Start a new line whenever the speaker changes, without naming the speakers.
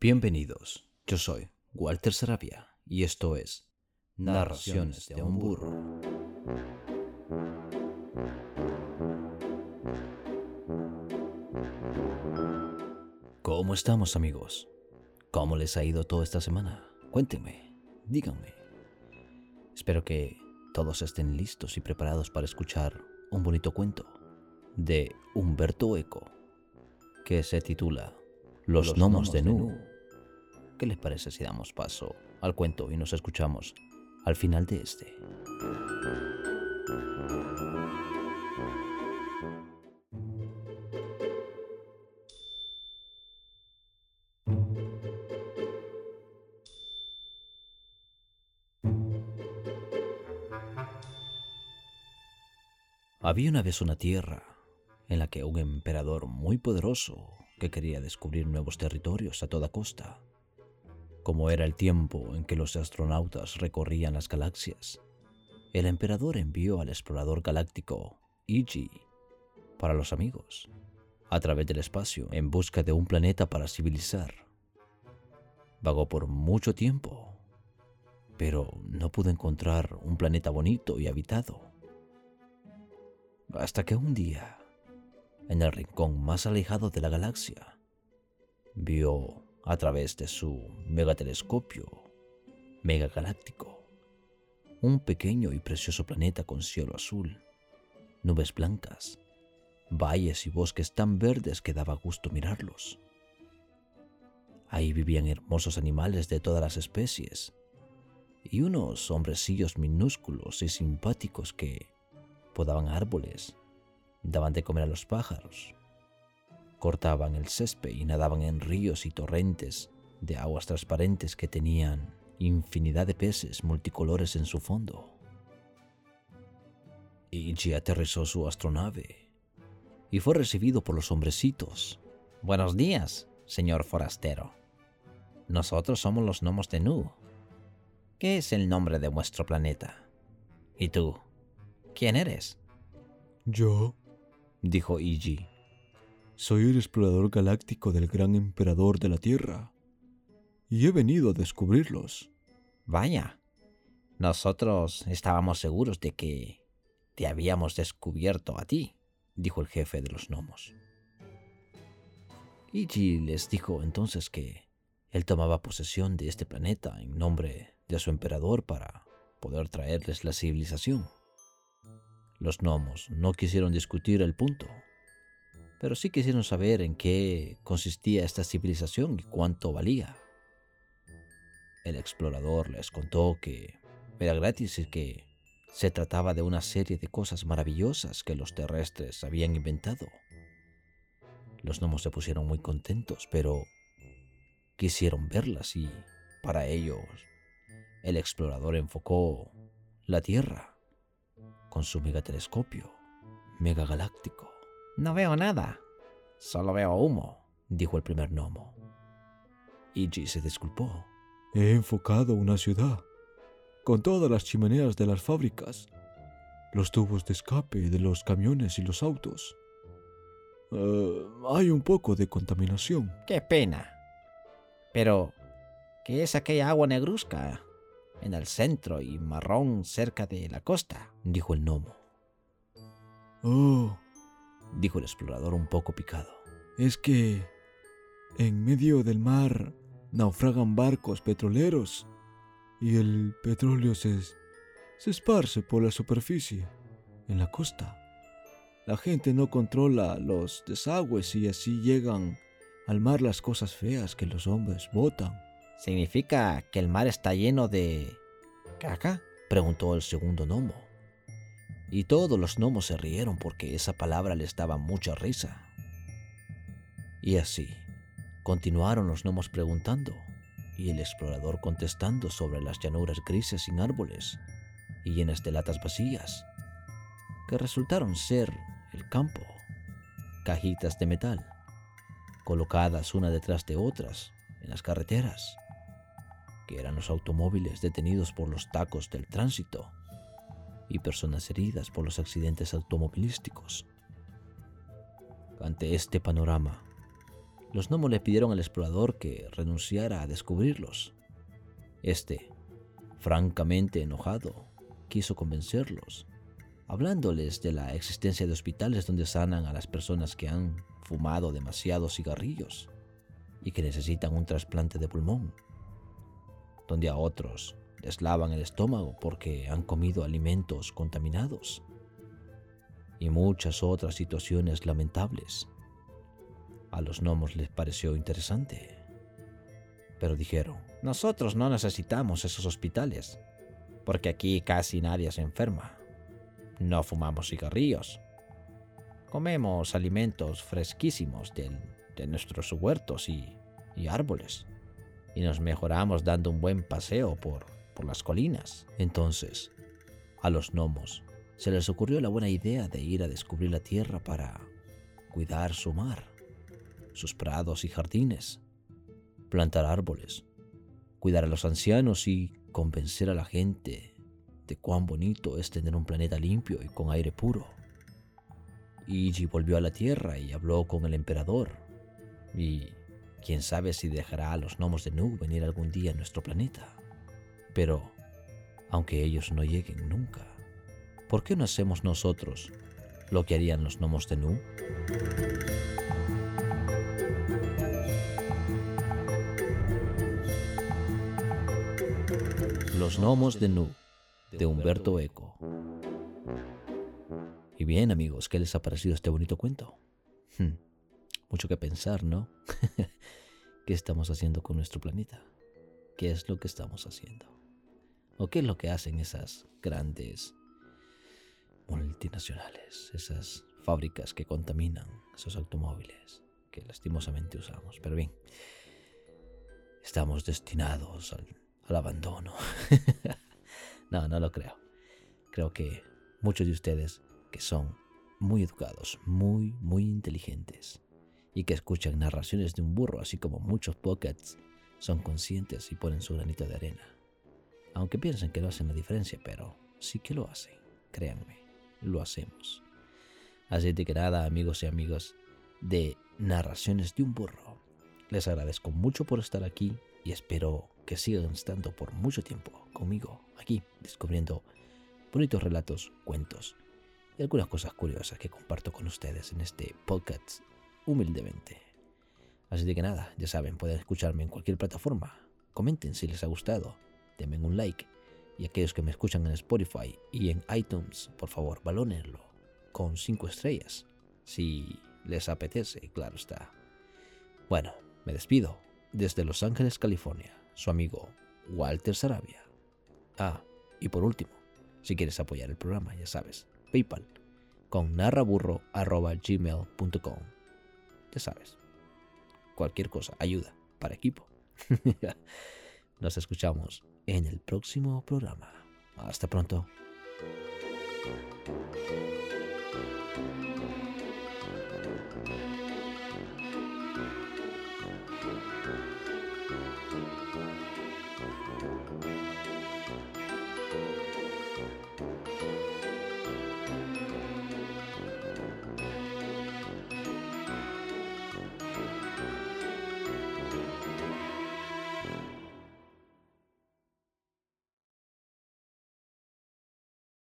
Bienvenidos, yo soy Walter Sarabia y esto es Narraciones de un burro. ¿Cómo estamos amigos? ¿Cómo les ha ido toda esta semana? Cuéntenme, díganme. Espero que todos estén listos y preparados para escuchar un bonito cuento de Humberto Eco que se titula Los, gnomos, de Nu. ¿Qué les parece si damos paso al cuento y nos escuchamos al final de este? Había una vez una tierra en la que un emperador muy poderoso que quería descubrir nuevos territorios a toda costa. Como era el tiempo en que los astronautas recorrían las galaxias, el emperador envió al explorador galáctico Iji para los amigos, a través del espacio en busca de un planeta para civilizar. Vagó por mucho tiempo, pero no pudo encontrar un planeta bonito y habitado. Hasta que un día, en el rincón más alejado de la galaxia, vio a través de su megatelescopio megagaláctico un pequeño y precioso planeta con cielo azul, nubes blancas, valles y bosques tan verdes que daba gusto mirarlos. Ahí vivían hermosos animales de todas las especies y unos hombrecillos minúsculos y simpáticos que podaban árboles, daban de comer a los pájaros, cortaban el césped y nadaban en ríos y torrentes de aguas transparentes que tenían infinidad de peces multicolores en su fondo. Ichi aterrizó su astronave y fue recibido por los hombrecitos.
Buenos días, señor forastero. Nosotros somos los gnomos de Nu. ¿Qué es el nombre de vuestro planeta? ¿Y tú? ¿Quién eres?
Yo, dijo Iji, soy el explorador galáctico del gran emperador de la Tierra, y he venido a descubrirlos.
Vaya, nosotros estábamos seguros de que te habíamos descubierto a ti, dijo el jefe de los gnomos.
Iji les dijo entonces que él tomaba posesión de este planeta en nombre de su emperador para poder traerles la civilización. Los gnomos no quisieron discutir el punto, pero sí quisieron saber en qué consistía esta civilización y cuánto valía. El explorador les contó que era gratis y que se trataba de una serie de cosas maravillosas que los terrestres habían inventado. Los gnomos se pusieron muy contentos, pero quisieron verlas y, para ellos, el explorador enfocó la Tierra con su megatelescopio megagaláctico.
No veo nada, solo veo humo, dijo el primer gnomo.
Iji se disculpó.
He enfocado una ciudad, con todas las chimeneas de las fábricas, los tubos de escape de los camiones y los autos. Eh, hay un poco de contaminación.
Qué pena. Pero, ¿qué es aquella agua negruzca? En el centro y marrón cerca de la costa, dijo el gnomo.
Oh,
dijo el explorador un poco picado.
Es que en medio del mar naufragan barcos petroleros y el petróleo se, se esparce por la superficie, en la costa. La gente no controla los desagües y así llegan al mar las cosas feas que los hombres botan.
¿Significa que el mar está lleno de... caca?
preguntó el segundo gnomo. Y todos los gnomos se rieron porque esa palabra les daba mucha risa. Y así, continuaron los gnomos preguntando, y el explorador contestando sobre las llanuras grises sin árboles y llenas de latas vacías, que resultaron ser el campo, cajitas de metal, colocadas una detrás de otras en las carreteras que eran los automóviles detenidos por los tacos del tránsito y personas heridas por los accidentes automovilísticos. Ante este panorama, los gnomos le pidieron al explorador que renunciara a descubrirlos. Este, francamente enojado, quiso convencerlos, hablándoles de la existencia de hospitales donde sanan a las personas que han fumado demasiados cigarrillos y que necesitan un trasplante de pulmón, donde a otros les lavan el estómago porque han comido alimentos contaminados y muchas otras situaciones lamentables. A los gnomos les pareció interesante, pero dijeron, nosotros no necesitamos esos hospitales, porque aquí casi nadie se enferma. No fumamos cigarrillos. Comemos alimentos fresquísimos de nuestros huertos y, y árboles. Y nos mejoramos dando un buen paseo por, por las colinas. Entonces, a los gnomos se les ocurrió la buena idea de ir a descubrir la tierra para cuidar su mar, sus prados y jardines, plantar árboles, cuidar a los ancianos y convencer a la gente de cuán bonito es tener un planeta limpio y con aire puro. Iji volvió a la Tierra y habló con el emperador. Y quién sabe si dejará a los gnomos de Nu venir algún día a nuestro planeta. Pero, aunque ellos no lleguen nunca, ¿por qué no hacemos nosotros lo que harían los gnomos de Nu? Los gnomos de Nu, de Humberto Eco. Y bien amigos, ¿qué les ha parecido este bonito cuento? Hmm, mucho que pensar, ¿no? ¿Qué estamos haciendo con nuestro planeta? ¿Qué es lo que estamos haciendo? ¿O qué es lo que hacen esas grandes multinacionales, esas fábricas que contaminan esos automóviles que lastimosamente usamos? Pero bien, estamos destinados al abandono. no, no lo creo. Creo que muchos de ustedes que son muy educados, muy, muy inteligentes y que escuchan narraciones de un burro, así como muchos pockets, son conscientes y ponen su granito de arena. Aunque piensen que no hacen la diferencia, pero sí que lo hacen. Créanme, lo hacemos. Así de que nada, amigos y amigos de Narraciones de un burro. Les agradezco mucho por estar aquí y espero que sigan estando por mucho tiempo conmigo aquí, descubriendo bonitos relatos, cuentos y algunas cosas curiosas que comparto con ustedes en este podcast humildemente. Así de que nada, ya saben, pueden escucharme en cualquier plataforma. Comenten si les ha gustado, denme un like y aquellos que me escuchan en Spotify y en iTunes, por favor, balónenlo con 5 estrellas, si les apetece, claro está. Bueno, me despido desde Los Ángeles, California su amigo Walter Sarabia. Ah, y por último, si quieres apoyar el programa, ya sabes, PayPal con narraburro.gmail.com ya sabes. Cualquier cosa, ayuda para equipo. Nos escuchamos en el próximo programa. Hasta pronto.